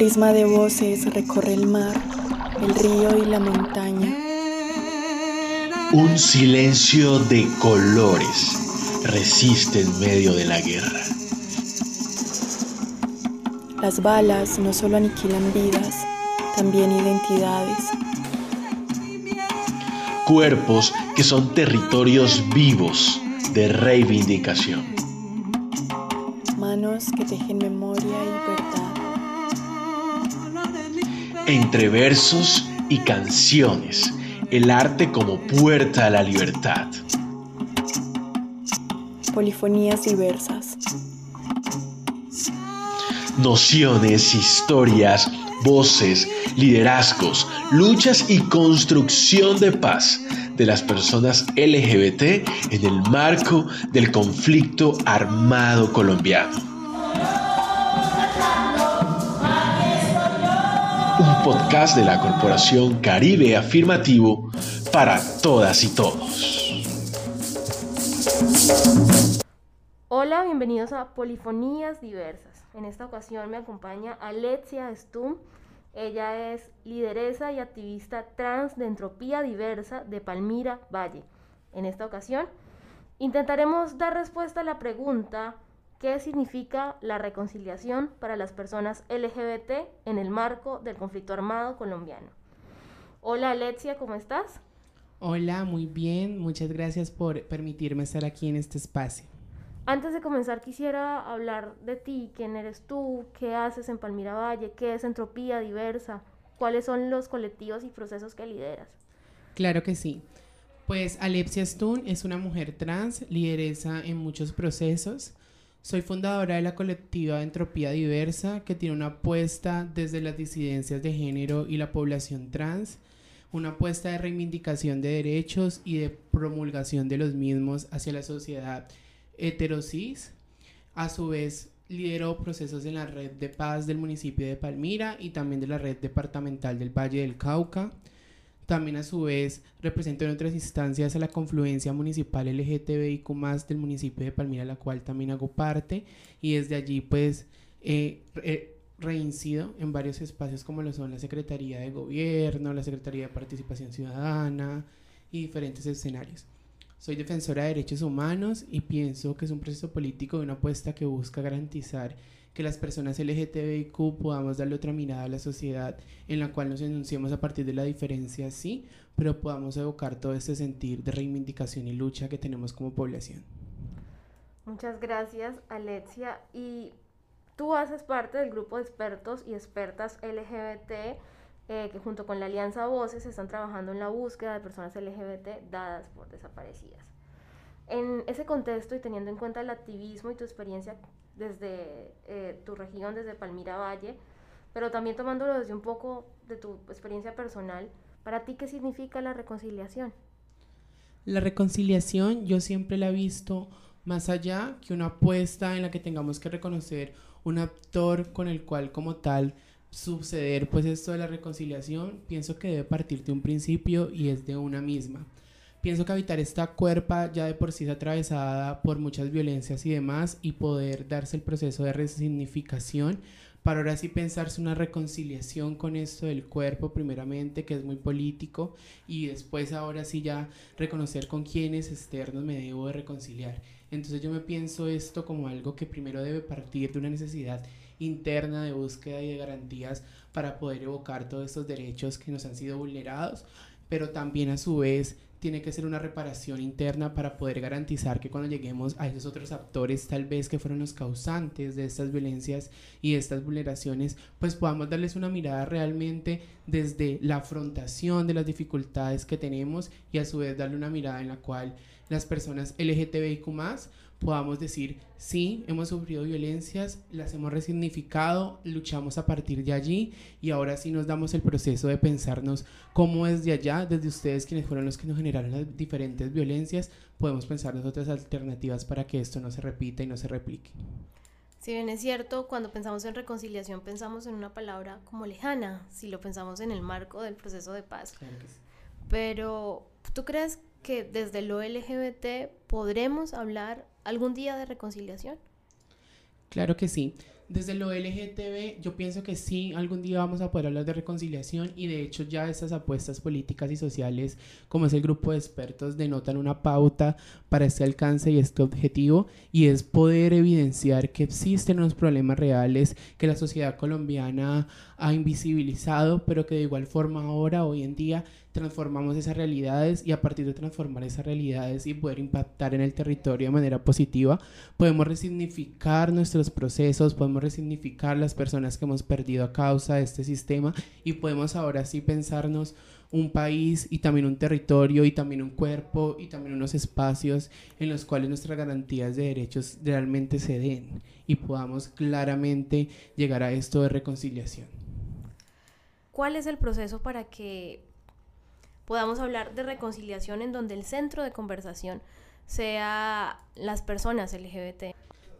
prisma de voces recorre el mar, el río y la montaña. Un silencio de colores resiste en medio de la guerra. Las balas no solo aniquilan vidas, también identidades. Cuerpos que son territorios vivos de reivindicación. Entre versos y canciones, el arte como puerta a la libertad. Polifonías diversas. Nociones, historias, voces, liderazgos, luchas y construcción de paz de las personas LGBT en el marco del conflicto armado colombiano. Podcast de la Corporación Caribe Afirmativo para todas y todos. Hola, bienvenidos a Polifonías Diversas. En esta ocasión me acompaña Alexia Stum. Ella es lideresa y activista trans de Entropía Diversa de Palmira Valle. En esta ocasión intentaremos dar respuesta a la pregunta ¿qué significa la reconciliación para las personas LGBT en el marco del conflicto armado colombiano? Hola Alexia, ¿cómo estás? Hola, muy bien. Muchas gracias por permitirme estar aquí en este espacio. Antes de comenzar quisiera hablar de ti, quién eres tú, qué haces en Palmira Valle, qué es Entropía Diversa, cuáles son los colectivos y procesos que lideras. Claro que sí. Pues Alepsia Stun es una mujer trans, lideresa en muchos procesos. Soy fundadora de la colectiva Entropía Diversa, que tiene una apuesta desde las disidencias de género y la población trans, una apuesta de reivindicación de derechos y de promulgación de los mismos hacia la sociedad heterosis. A su vez, lideró procesos en la red de paz del municipio de Palmira y también de la red departamental del Valle del Cauca. También a su vez representó en otras instancias a la confluencia municipal LGTBIQ del municipio de Palmira, la cual también hago parte. Y desde allí pues eh, reincido en varios espacios como lo son la Secretaría de Gobierno, la Secretaría de Participación Ciudadana y diferentes escenarios. Soy defensora de derechos humanos y pienso que es un proceso político de una apuesta que busca garantizar que las personas LGTBIQ podamos darle otra mirada a la sociedad en la cual nos enunciemos a partir de la diferencia, sí, pero podamos evocar todo este sentir de reivindicación y lucha que tenemos como población. Muchas gracias, Alexia. Y tú haces parte del grupo de expertos y expertas LGBT eh, que junto con la Alianza Voces están trabajando en la búsqueda de personas LGBT dadas por desaparecidas. En ese contexto y teniendo en cuenta el activismo y tu experiencia desde eh, tu región, desde Palmira Valle, pero también tomándolo desde un poco de tu experiencia personal, para ti, ¿qué significa la reconciliación? La reconciliación yo siempre la he visto más allá que una apuesta en la que tengamos que reconocer un actor con el cual como tal suceder pues esto de la reconciliación, pienso que debe partir de un principio y es de una misma. Pienso que habitar esta cuerpa ya de por sí es atravesada por muchas violencias y demás y poder darse el proceso de resignificación para ahora sí pensarse una reconciliación con esto del cuerpo primeramente, que es muy político, y después ahora sí ya reconocer con quiénes externos me debo de reconciliar. Entonces yo me pienso esto como algo que primero debe partir de una necesidad interna de búsqueda y de garantías para poder evocar todos estos derechos que nos han sido vulnerados, pero también a su vez tiene que ser una reparación interna para poder garantizar que cuando lleguemos a esos otros actores tal vez que fueron los causantes de estas violencias y de estas vulneraciones, pues podamos darles una mirada realmente desde la afrontación de las dificultades que tenemos y a su vez darle una mirada en la cual las personas LGTBIQ podamos decir, sí, hemos sufrido violencias, las hemos resignificado, luchamos a partir de allí y ahora sí nos damos el proceso de pensarnos cómo desde allá, desde ustedes quienes fueron los que nos generaron las diferentes violencias, podemos pensarnos otras alternativas para que esto no se repita y no se replique. Si bien es cierto, cuando pensamos en reconciliación pensamos en una palabra como lejana, si lo pensamos en el marco del proceso de paz. Pero, ¿tú crees que desde lo LGBT podremos hablar algún día de reconciliación? Claro que sí. Desde lo LGTB, yo pienso que sí, algún día vamos a poder hablar de reconciliación y de hecho ya estas apuestas políticas y sociales, como es el grupo de expertos, denotan una pauta para este alcance y este objetivo y es poder evidenciar que existen unos problemas reales que la sociedad colombiana ha invisibilizado, pero que de igual forma ahora, hoy en día, transformamos esas realidades y a partir de transformar esas realidades y poder impactar en el territorio de manera positiva, podemos resignificar nuestros procesos, podemos resignificar las personas que hemos perdido a causa de este sistema y podemos ahora sí pensarnos un país y también un territorio y también un cuerpo y también unos espacios en los cuales nuestras garantías de derechos realmente se den y podamos claramente llegar a esto de reconciliación. ¿Cuál es el proceso para que podamos hablar de reconciliación en donde el centro de conversación sea las personas LGBT.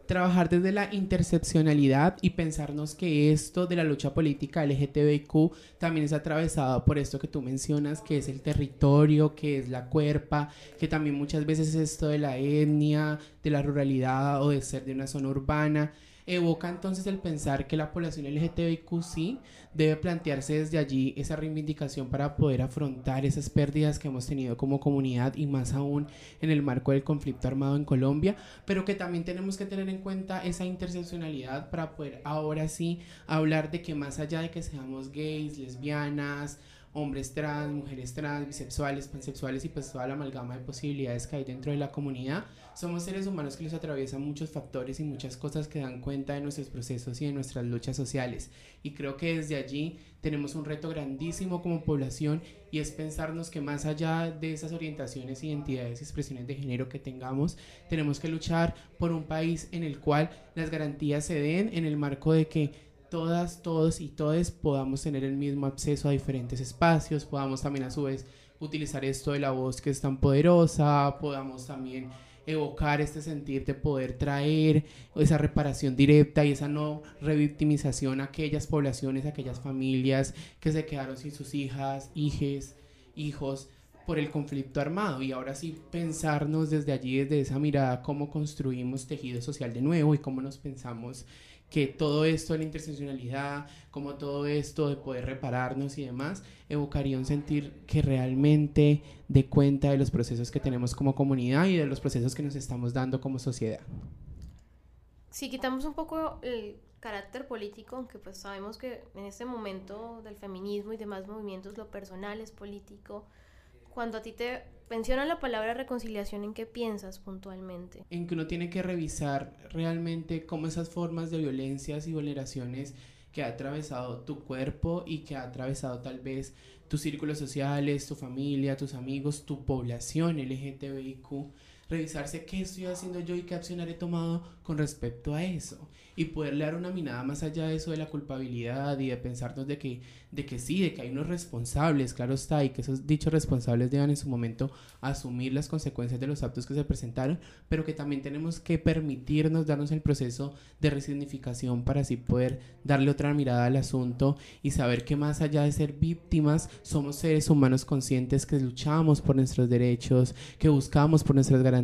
Trabajar desde la interseccionalidad y pensarnos que esto de la lucha política LGTBIQ también es atravesado por esto que tú mencionas, que es el territorio, que es la cuerpa, que también muchas veces es esto de la etnia, de la ruralidad o de ser de una zona urbana evoca entonces el pensar que la población LGTBIQ sí debe plantearse desde allí esa reivindicación para poder afrontar esas pérdidas que hemos tenido como comunidad y más aún en el marco del conflicto armado en Colombia, pero que también tenemos que tener en cuenta esa interseccionalidad para poder ahora sí hablar de que más allá de que seamos gays, lesbianas, hombres trans, mujeres trans, bisexuales, pansexuales y pues toda la amalgama de posibilidades que hay dentro de la comunidad. Somos seres humanos que les atraviesan muchos factores y muchas cosas que dan cuenta de nuestros procesos y de nuestras luchas sociales. Y creo que desde allí tenemos un reto grandísimo como población y es pensarnos que más allá de esas orientaciones, identidades y expresiones de género que tengamos, tenemos que luchar por un país en el cual las garantías se den en el marco de que todas, todos y todes podamos tener el mismo acceso a diferentes espacios, podamos también a su vez utilizar esto de la voz que es tan poderosa, podamos también evocar este sentir de poder traer esa reparación directa y esa no revictimización a aquellas poblaciones, a aquellas familias que se quedaron sin sus hijas, hijes, hijos por el conflicto armado. Y ahora sí pensarnos desde allí, desde esa mirada, cómo construimos tejido social de nuevo y cómo nos pensamos que todo esto de la interseccionalidad, como todo esto de poder repararnos y demás, evocaría un sentir que realmente dé cuenta de los procesos que tenemos como comunidad y de los procesos que nos estamos dando como sociedad. Si quitamos un poco el carácter político, aunque pues sabemos que en este momento del feminismo y demás movimientos lo personal es político, cuando a ti te menciona la palabra reconciliación, ¿en qué piensas puntualmente? En que uno tiene que revisar realmente cómo esas formas de violencias y vulneraciones que ha atravesado tu cuerpo y que ha atravesado tal vez tus círculos sociales, tu familia, tus amigos, tu población LGTBIQ, revisarse qué estoy haciendo yo y qué acción he tomado con respecto a eso. Y poderle dar una mirada más allá de eso de la culpabilidad y de pensarnos de que, de que sí, de que hay unos responsables, claro está, y que esos dichos responsables deban en su momento asumir las consecuencias de los actos que se presentaron, pero que también tenemos que permitirnos darnos el proceso de resignificación para así poder darle otra mirada al asunto y saber que más allá de ser víctimas, somos seres humanos conscientes que luchamos por nuestros derechos, que buscamos por nuestras garantías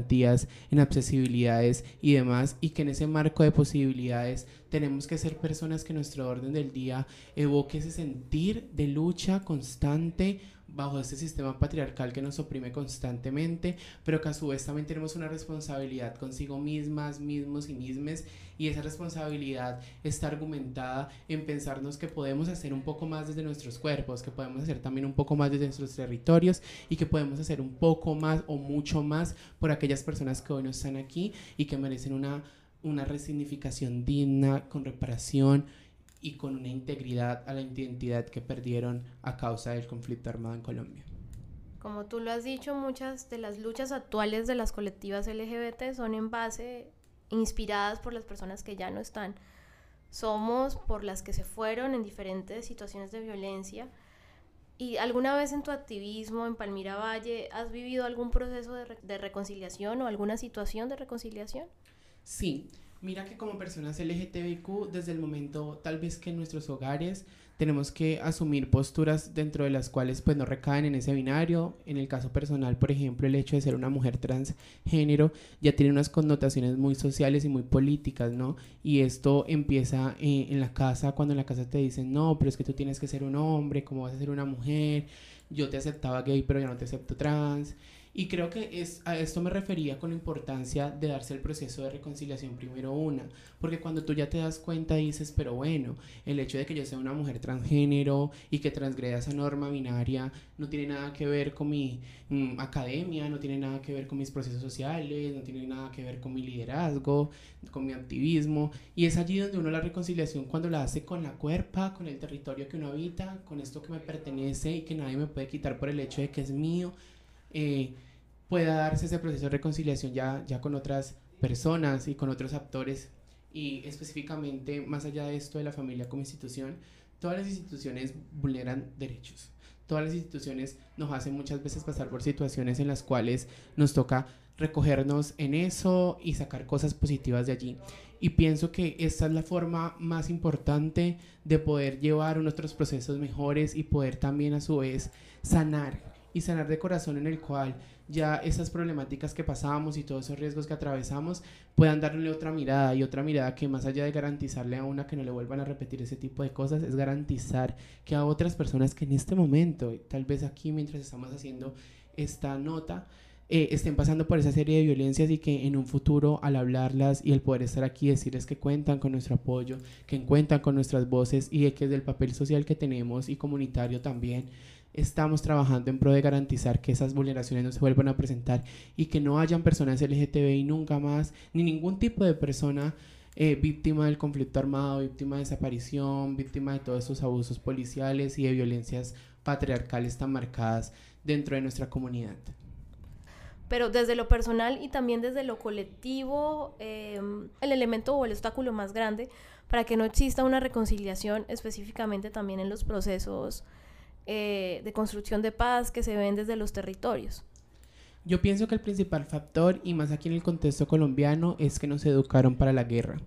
en accesibilidades y demás, y que en ese marco de posibilidades tenemos que ser personas que nuestro orden del día evoque ese sentir de lucha constante bajo este sistema patriarcal que nos oprime constantemente, pero que a su vez también tenemos una responsabilidad consigo mismas, mismos y mismes, y esa responsabilidad está argumentada en pensarnos que podemos hacer un poco más desde nuestros cuerpos, que podemos hacer también un poco más desde nuestros territorios y que podemos hacer un poco más o mucho más por aquellas personas que hoy no están aquí y que merecen una una resignificación digna, con reparación y con una integridad a la identidad que perdieron a causa del conflicto armado en Colombia. Como tú lo has dicho, muchas de las luchas actuales de las colectivas LGBT son en base, inspiradas por las personas que ya no están. Somos por las que se fueron en diferentes situaciones de violencia. ¿Y alguna vez en tu activismo en Palmira Valle has vivido algún proceso de, de reconciliación o alguna situación de reconciliación? Sí, Mira que como personas LGTBIQ, desde el momento tal vez que en nuestros hogares tenemos que asumir posturas dentro de las cuales pues no recaen en ese binario. En el caso personal, por ejemplo, el hecho de ser una mujer transgénero ya tiene unas connotaciones muy sociales y muy políticas, ¿no? Y esto empieza eh, en la casa, cuando en la casa te dicen, no, pero es que tú tienes que ser un hombre, ¿cómo vas a ser una mujer? Yo te aceptaba gay, pero ya no te acepto trans. Y creo que es, a esto me refería con la importancia de darse el proceso de reconciliación primero una, porque cuando tú ya te das cuenta dices, pero bueno, el hecho de que yo sea una mujer transgénero y que transgreda esa norma binaria no tiene nada que ver con mi mm, academia, no tiene nada que ver con mis procesos sociales, no tiene nada que ver con mi liderazgo, con mi activismo, y es allí donde uno la reconciliación cuando la hace con la cuerpa, con el territorio que uno habita, con esto que me pertenece y que nadie me puede quitar por el hecho de que es mío. Eh, pueda darse ese proceso de reconciliación ya, ya con otras personas y con otros actores y específicamente más allá de esto de la familia como institución, todas las instituciones vulneran derechos. Todas las instituciones nos hacen muchas veces pasar por situaciones en las cuales nos toca recogernos en eso y sacar cosas positivas de allí. Y pienso que esta es la forma más importante de poder llevar nuestros procesos mejores y poder también a su vez sanar y sanar de corazón en el cual ya esas problemáticas que pasamos y todos esos riesgos que atravesamos puedan darle otra mirada y otra mirada que más allá de garantizarle a una que no le vuelvan a repetir ese tipo de cosas, es garantizar que a otras personas que en este momento, tal vez aquí mientras estamos haciendo esta nota, eh, estén pasando por esa serie de violencias y que en un futuro al hablarlas y el poder estar aquí decirles que cuentan con nuestro apoyo, que cuentan con nuestras voces y de que es del papel social que tenemos y comunitario también estamos trabajando en pro de garantizar que esas vulneraciones no se vuelvan a presentar y que no hayan personas LGTBI nunca más, ni ningún tipo de persona eh, víctima del conflicto armado, víctima de desaparición, víctima de todos esos abusos policiales y de violencias patriarcales tan marcadas dentro de nuestra comunidad. Pero desde lo personal y también desde lo colectivo, eh, el elemento o el obstáculo más grande para que no exista una reconciliación específicamente también en los procesos eh, de construcción de paz que se ven desde los territorios? Yo pienso que el principal factor, y más aquí en el contexto colombiano, es que nos educaron para la guerra.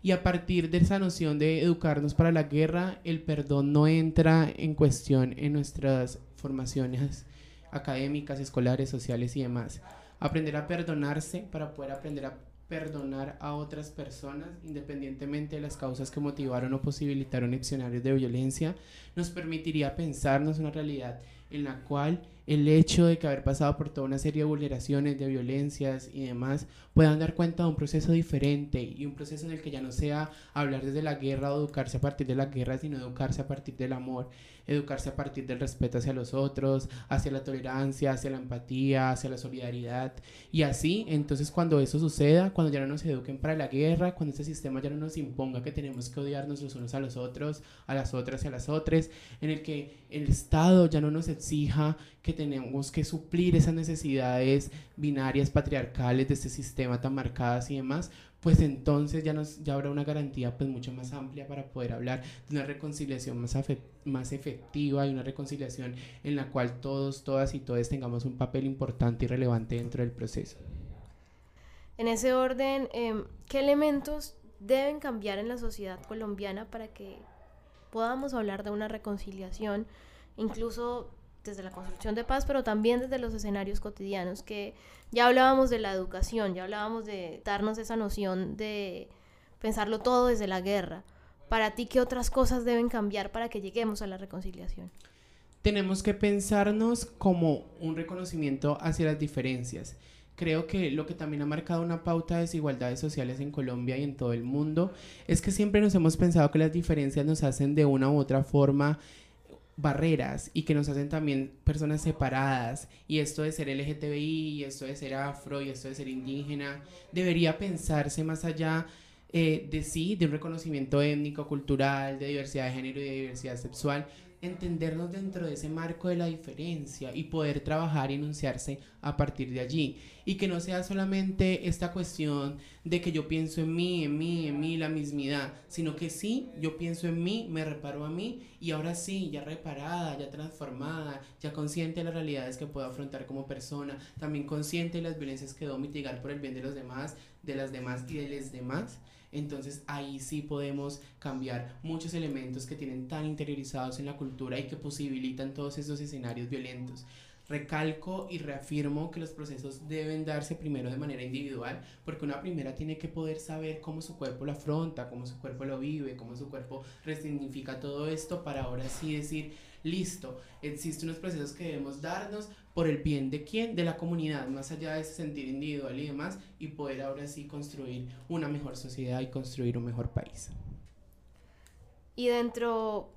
Y a partir de esa noción de educarnos para la guerra, el perdón no entra en cuestión en nuestras formaciones académicas, escolares, sociales y demás. Aprender a perdonarse para poder aprender a perdonar a otras personas, independientemente de las causas que motivaron o posibilitaron escenarios de violencia, nos permitiría pensarnos una realidad en la cual el hecho de que haber pasado por toda una serie de vulneraciones, de violencias y demás, puedan dar cuenta de un proceso diferente y un proceso en el que ya no sea hablar desde la guerra o educarse a partir de la guerra, sino educarse a partir del amor, educarse a partir del respeto hacia los otros, hacia la tolerancia, hacia la empatía, hacia la solidaridad. Y así, entonces cuando eso suceda, cuando ya no nos eduquen para la guerra, cuando este sistema ya no nos imponga que tenemos que odiarnos los unos a los otros, a las otras y a las otras, en el que el Estado ya no nos exija que tenemos que suplir esas necesidades binarias patriarcales de este sistema tan marcadas y demás, pues entonces ya, nos, ya habrá una garantía pues mucho más amplia para poder hablar de una reconciliación más, más efectiva y una reconciliación en la cual todos, todas y todos tengamos un papel importante y relevante dentro del proceso. En ese orden, em, ¿qué elementos deben cambiar en la sociedad colombiana para que podamos hablar de una reconciliación, incluso desde la construcción de paz, pero también desde los escenarios cotidianos, que ya hablábamos de la educación, ya hablábamos de darnos esa noción de pensarlo todo desde la guerra. Para ti, ¿qué otras cosas deben cambiar para que lleguemos a la reconciliación? Tenemos que pensarnos como un reconocimiento hacia las diferencias. Creo que lo que también ha marcado una pauta de desigualdades sociales en Colombia y en todo el mundo es que siempre nos hemos pensado que las diferencias nos hacen de una u otra forma barreras y que nos hacen también personas separadas y esto de ser LGTBI y esto de ser afro y esto de ser indígena debería pensarse más allá eh, de sí, de un reconocimiento étnico, cultural, de diversidad de género y de diversidad sexual, entendernos dentro de ese marco de la diferencia y poder trabajar y enunciarse a partir de allí. Y que no sea solamente esta cuestión de que yo pienso en mí, en mí, en mí, la mismidad, sino que sí, yo pienso en mí, me reparo a mí y ahora sí, ya reparada, ya transformada, ya consciente de las realidades que puedo afrontar como persona, también consciente de las violencias que debo mitigar por el bien de los demás, de las demás y de los demás. Entonces ahí sí podemos cambiar muchos elementos que tienen tan interiorizados en la cultura y que posibilitan todos esos escenarios violentos. Recalco y reafirmo que los procesos deben darse primero de manera individual, porque una primera tiene que poder saber cómo su cuerpo lo afronta, cómo su cuerpo lo vive, cómo su cuerpo resignifica todo esto, para ahora sí decir, listo, existen unos procesos que debemos darnos por el bien de quién, de la comunidad, más allá de ese sentido individual y demás, y poder ahora sí construir una mejor sociedad y construir un mejor país. Y dentro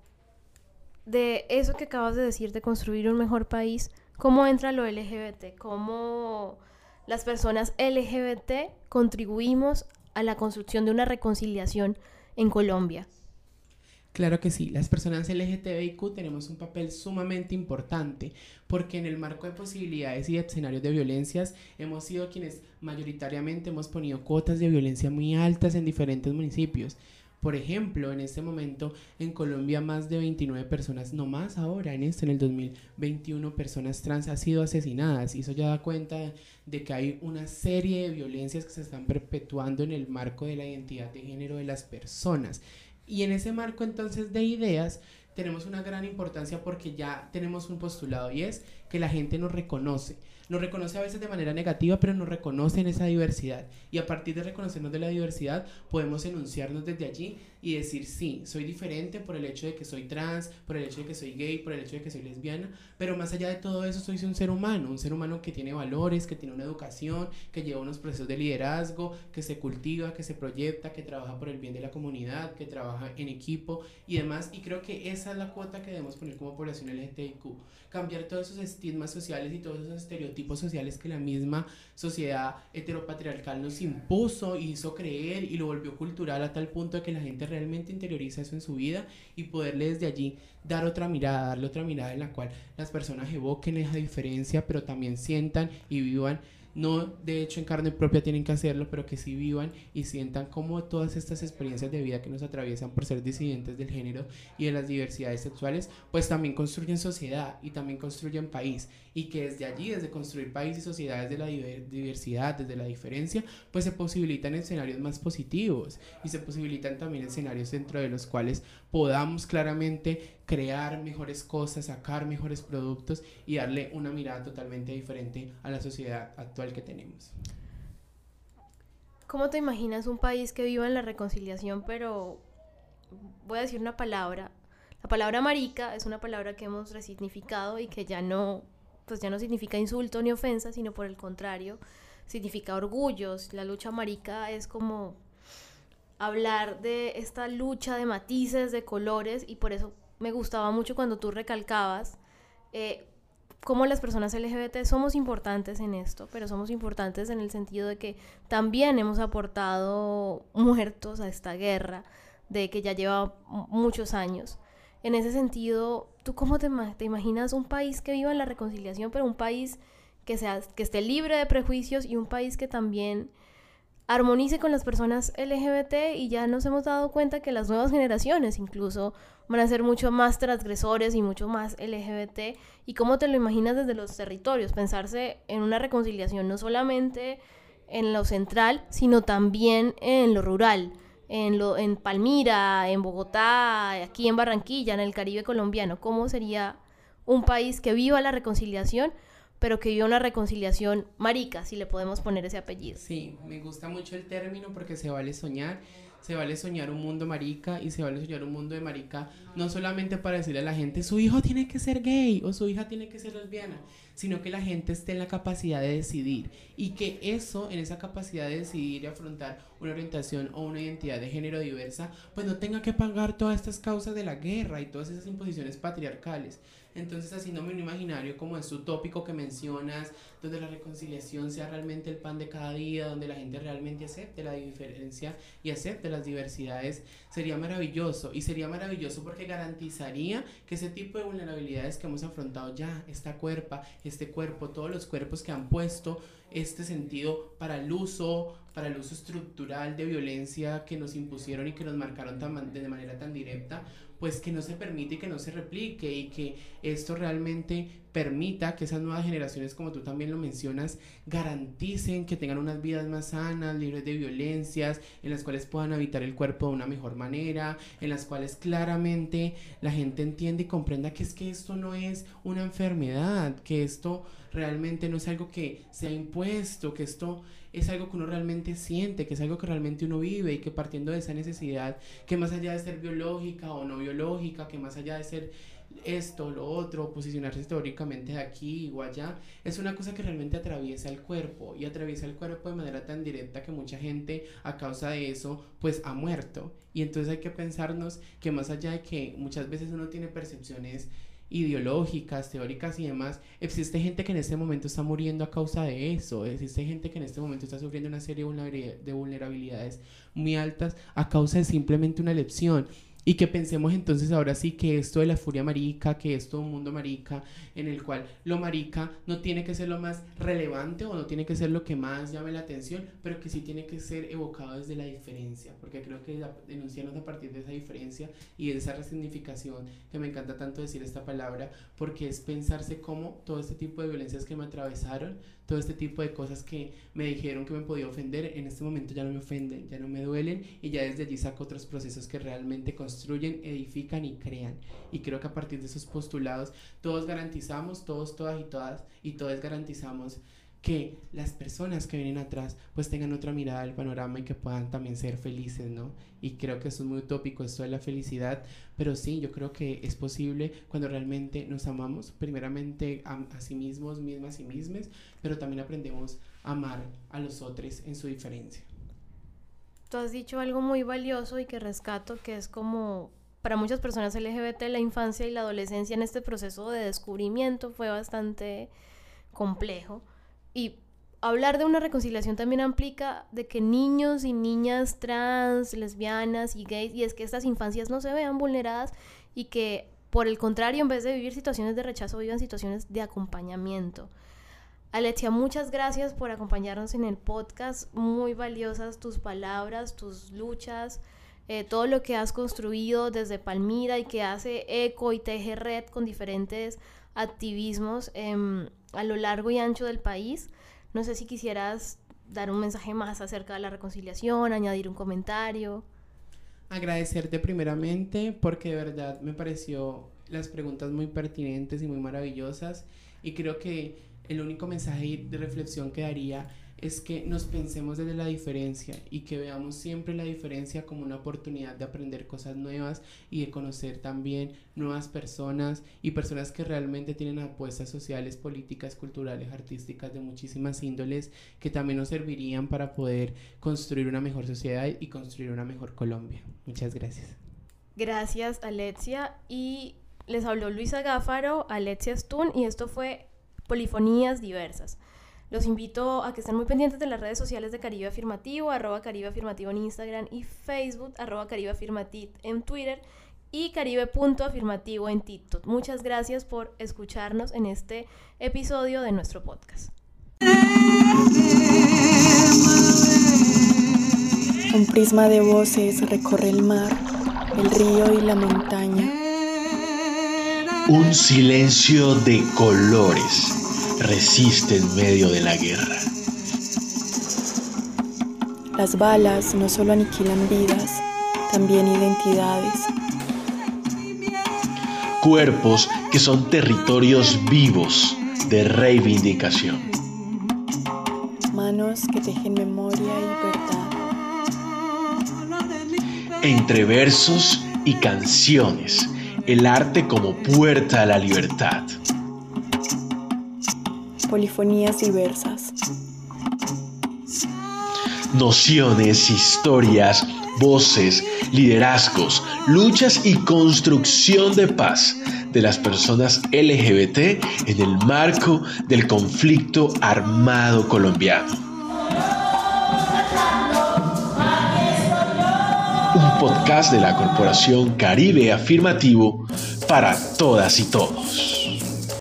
de eso que acabas de decir, de construir un mejor país, ¿Cómo entra lo LGBT? ¿Cómo las personas LGBT contribuimos a la construcción de una reconciliación en Colombia? Claro que sí, las personas LGTBIQ tenemos un papel sumamente importante porque en el marco de posibilidades y de escenarios de violencias hemos sido quienes mayoritariamente hemos ponido cuotas de violencia muy altas en diferentes municipios. Por ejemplo, en este momento en Colombia más de 29 personas, no más ahora, en esto, en el 2021, personas trans han sido asesinadas. Y eso ya da cuenta de que hay una serie de violencias que se están perpetuando en el marco de la identidad de género de las personas. Y en ese marco entonces de ideas tenemos una gran importancia porque ya tenemos un postulado y es que la gente nos reconoce nos reconoce a veces de manera negativa, pero nos reconoce en esa diversidad. Y a partir de reconocernos de la diversidad, podemos enunciarnos desde allí y decir, sí, soy diferente por el hecho de que soy trans, por el hecho de que soy gay, por el hecho de que soy lesbiana, pero más allá de todo eso, soy un ser humano, un ser humano que tiene valores, que tiene una educación, que lleva unos procesos de liderazgo, que se cultiva, que se proyecta, que trabaja por el bien de la comunidad, que trabaja en equipo y demás. Y creo que esa es la cuota que debemos poner como población LGTBIQ, cambiar todos esos estigmas sociales y todos esos estereotipos sociales que la misma sociedad heteropatriarcal nos impuso, hizo creer y lo volvió cultural a tal punto de que la gente realmente interioriza eso en su vida y poderle desde allí dar otra mirada, darle otra mirada en la cual las personas evoquen esa diferencia, pero también sientan y vivan. No de hecho en carne propia tienen que hacerlo, pero que sí vivan y sientan como todas estas experiencias de vida que nos atraviesan por ser disidentes del género y de las diversidades sexuales, pues también construyen sociedad y también construyen país y que desde allí, desde construir país y sociedades de la diversidad, desde la diferencia, pues se posibilitan escenarios más positivos y se posibilitan también escenarios dentro de los cuales podamos claramente crear mejores cosas, sacar mejores productos y darle una mirada totalmente diferente a la sociedad actual que tenemos. ¿Cómo te imaginas un país que viva en la reconciliación, pero voy a decir una palabra? La palabra marica es una palabra que hemos resignificado y que ya no pues ya no significa insulto ni ofensa, sino por el contrario, significa orgullos. La lucha marica es como hablar de esta lucha de matices, de colores, y por eso me gustaba mucho cuando tú recalcabas eh, cómo las personas LGBT somos importantes en esto, pero somos importantes en el sentido de que también hemos aportado muertos a esta guerra, de que ya lleva muchos años. En ese sentido, ¿tú cómo te, imaginas un país que viva en la reconciliación, pero un país que, sea, que esté libre de prejuicios y un país que también armonice con las personas LGBT y ya nos hemos dado cuenta que las nuevas generaciones incluso van a ser mucho más transgresores y mucho más LGBT y cómo te lo imaginas desde los territorios, pensarse en una reconciliación no solamente en lo central, sino también en lo rural en, lo, en Palmira, en Bogotá, aquí en Barranquilla, en el Caribe colombiano? ¿Cómo sería un país que viva la reconciliación, pero que viva una reconciliación marica, si le podemos poner ese apellido? Sí, me gusta mucho el término porque se vale soñar se vale soñar un mundo marica y se vale soñar un mundo de marica no solamente para decirle a la gente su hijo tiene que ser gay o su hija tiene que ser lesbiana, sino que la gente esté en la capacidad de decidir y que eso, en esa capacidad de decidir y afrontar una orientación o una identidad de género diversa, pues no tenga que pagar todas estas causas de la guerra y todas esas imposiciones patriarcales. Entonces, haciéndome un imaginario como es utópico que mencionas, donde la reconciliación sea realmente el pan de cada día, donde la gente realmente acepte la diferencia y acepte las diversidades, sería maravilloso. Y sería maravilloso porque garantizaría que ese tipo de vulnerabilidades que hemos afrontado ya, esta cuerpa, este cuerpo, todos los cuerpos que han puesto este sentido para el uso, para el uso estructural de violencia que nos impusieron y que nos marcaron tan, de manera tan directa, pues que no se permite y que no se replique y que esto realmente permita que esas nuevas generaciones, como tú también lo mencionas, garanticen que tengan unas vidas más sanas, libres de violencias, en las cuales puedan habitar el cuerpo de una mejor manera, en las cuales claramente la gente entiende y comprenda que es que esto no es una enfermedad, que esto realmente no es algo que sea impuesto, que esto es algo que uno realmente siente, que es algo que realmente uno vive y que partiendo de esa necesidad, que más allá de ser biológica o no biológica, que más allá de ser esto, lo otro, posicionarse históricamente de aquí o allá, es una cosa que realmente atraviesa el cuerpo y atraviesa el cuerpo de manera tan directa que mucha gente a causa de eso pues ha muerto. Y entonces hay que pensarnos que más allá de que muchas veces uno tiene percepciones ideológicas, teóricas y demás, existe gente que en este momento está muriendo a causa de eso, existe gente que en este momento está sufriendo una serie de vulnerabilidades muy altas a causa de simplemente una elección. Y que pensemos entonces ahora sí que esto de la furia marica, que es todo un mundo marica, en el cual lo marica no tiene que ser lo más relevante o no tiene que ser lo que más llame la atención, pero que sí tiene que ser evocado desde la diferencia, porque creo que denunciarnos a partir de esa diferencia y de esa resignificación, que me encanta tanto decir esta palabra, porque es pensarse cómo todo este tipo de violencias que me atravesaron todo este tipo de cosas que me dijeron que me podía ofender, en este momento ya no me ofenden, ya no me duelen y ya desde allí saco otros procesos que realmente construyen, edifican y crean. Y creo que a partir de esos postulados todos garantizamos, todos, todas y todas y todos garantizamos que las personas que vienen atrás pues tengan otra mirada del panorama y que puedan también ser felices, ¿no? Y creo que eso es muy utópico, esto de la felicidad, pero sí, yo creo que es posible cuando realmente nos amamos, primeramente a, sí mismos, mismas y mismas, pero también aprendemos a amar a los otros en su diferencia. Tú has dicho algo muy valioso y que rescato, que es como para muchas personas LGBT la infancia y la adolescencia en este proceso de descubrimiento fue bastante complejo y hablar de una reconciliación también implica de que niños y niñas trans, lesbianas y gays, y es que estas infancias no se vean vulneradas y que por el contrario, en vez de vivir situaciones de rechazo, vivan situaciones de acompañamiento. Alexia, muchas gracias por acompañarnos en el podcast. Muy valiosas tus palabras, tus luchas, eh, todo lo que has construido desde Palmira y que hace eco y teje red con diferentes activismos em, a lo largo y ancho del país. No sé si quisieras dar un mensaje más acerca de la reconciliación, añadir un comentario. Agradecerte primeramente porque de verdad me pareció las preguntas muy pertinentes y muy maravillosas y creo que el único mensaje de reflexión que daría es que nos pensemos desde la diferencia y que veamos siempre la diferencia como una oportunidad de aprender cosas nuevas y de conocer también nuevas personas y personas que realmente tienen apuestas sociales, políticas, culturales, artísticas de muchísimas índoles que también nos servirían para poder construir una mejor sociedad y construir una mejor Colombia. Muchas gracias. Gracias, Alexia. Y les habló Luisa Gáfaro, Alexia Stun, y esto fue Polifonías Diversas. Los invito a que estén muy pendientes de las redes sociales de Caribe Afirmativo, arroba Caribe Afirmativo en Instagram y Facebook, arroba Caribe Afirmativo en Twitter y caribe.afirmativo en TikTok. Muchas gracias por escucharnos en este episodio de nuestro podcast. Un prisma de voces recorre el mar, el río y la montaña. Un silencio de colores resiste en medio de la guerra. Las balas no solo aniquilan vidas, también identidades. Cuerpos que son territorios vivos de reivindicación. Manos que tejen memoria y verdad. Entre versos y canciones, el arte como puerta a la libertad polifonías diversas. Nociones, historias, voces, liderazgos, luchas y construcción de paz de las personas LGBT en el marco del conflicto armado colombiano. Un podcast de la Corporación Caribe Afirmativo para todas y todos.